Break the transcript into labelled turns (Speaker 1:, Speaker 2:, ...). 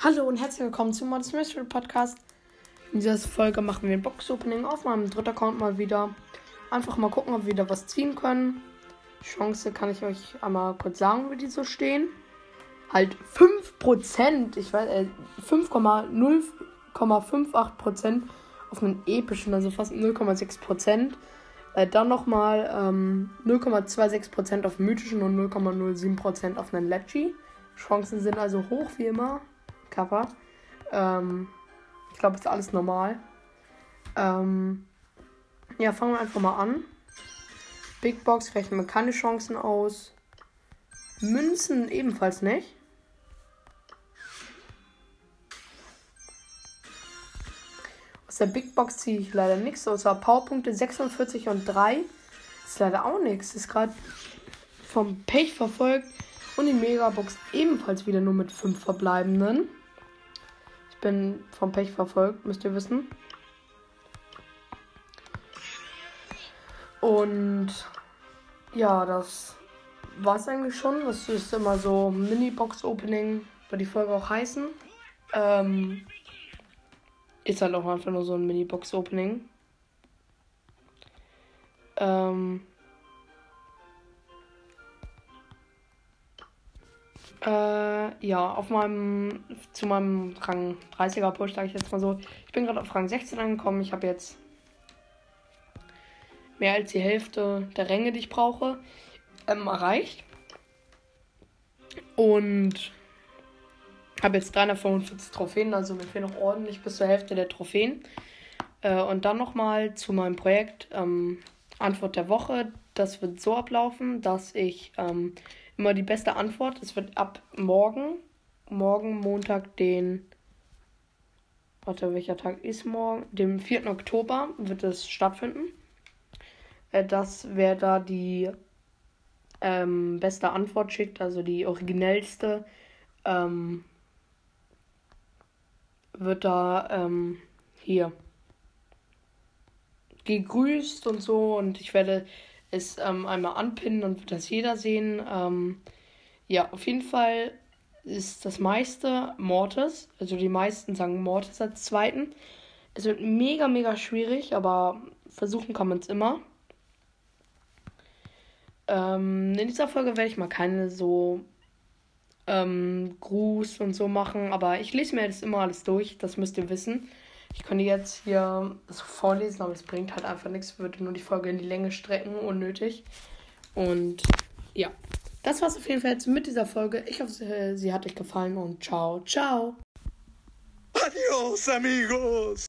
Speaker 1: Hallo und herzlich willkommen zum Modest Mystery Podcast. In dieser Folge machen wir ein Box-Opening auf meinem dritten Account mal wieder. Einfach mal gucken, ob wir wieder was ziehen können. Chance kann ich euch einmal kurz sagen, wie die so stehen. Halt 5%, ich weiß, äh, 5,0,58% auf einen epischen, also fast 0,6%. Äh, dann nochmal ähm, 0,26% auf mythischen und 0,07% auf einen Lecci. Chancen sind also hoch wie immer. Kappa. Ähm, ich glaube, ist alles normal. Ähm, ja, fangen wir einfach mal an. Big Box rechnen wir keine Chancen aus. Münzen ebenfalls nicht. Aus der Big Box ziehe ich leider nichts, außer Powerpunkte 46 und 3. Ist leider auch nichts. Ist gerade vom Pech verfolgt. Und die Megabox ebenfalls wieder nur mit 5 verbleibenden. Ich bin vom Pech verfolgt, müsst ihr wissen. Und ja, das war es eigentlich schon. Das ist immer so Mini-Box-Opening, wird die Folge auch heißen. Ähm, ist halt auch einfach nur so ein Mini-Box-Opening. Ähm, Äh, ja, auf meinem, zu meinem Rang 30er Push, sage ich jetzt mal so. Ich bin gerade auf Rang 16 angekommen. Ich habe jetzt mehr als die Hälfte der Ränge, die ich brauche, ähm, erreicht. Und habe jetzt 345 Trophäen, also mir fehlen noch ordentlich bis zur Hälfte der Trophäen. Äh, und dann nochmal zu meinem Projekt ähm, Antwort der Woche. Das wird so ablaufen, dass ich ähm, immer die beste Antwort. Es wird ab morgen, morgen Montag, den. Warte, welcher Tag ist morgen? Dem 4. Oktober wird es stattfinden. Äh, das wäre da die ähm, beste Antwort schickt, also die originellste, ähm, wird da ähm, hier gegrüßt und so und ich werde es ähm, einmal anpinnen, dann wird das jeder sehen. Ähm, ja, auf jeden Fall ist das meiste Mortis. Also die meisten sagen Mortis als zweiten. Es wird mega, mega schwierig, aber versuchen kann man es immer. Ähm, in dieser Folge werde ich mal keine so ähm, Gruß und so machen, aber ich lese mir jetzt immer alles durch, das müsst ihr wissen. Ich könnte jetzt hier das vorlesen, aber es bringt halt einfach nichts. Würde nur die Folge in die Länge strecken, unnötig. Und ja, das war's auf jeden Fall jetzt mit dieser Folge. Ich hoffe, sie hat euch gefallen und ciao, ciao.
Speaker 2: Adios, amigos.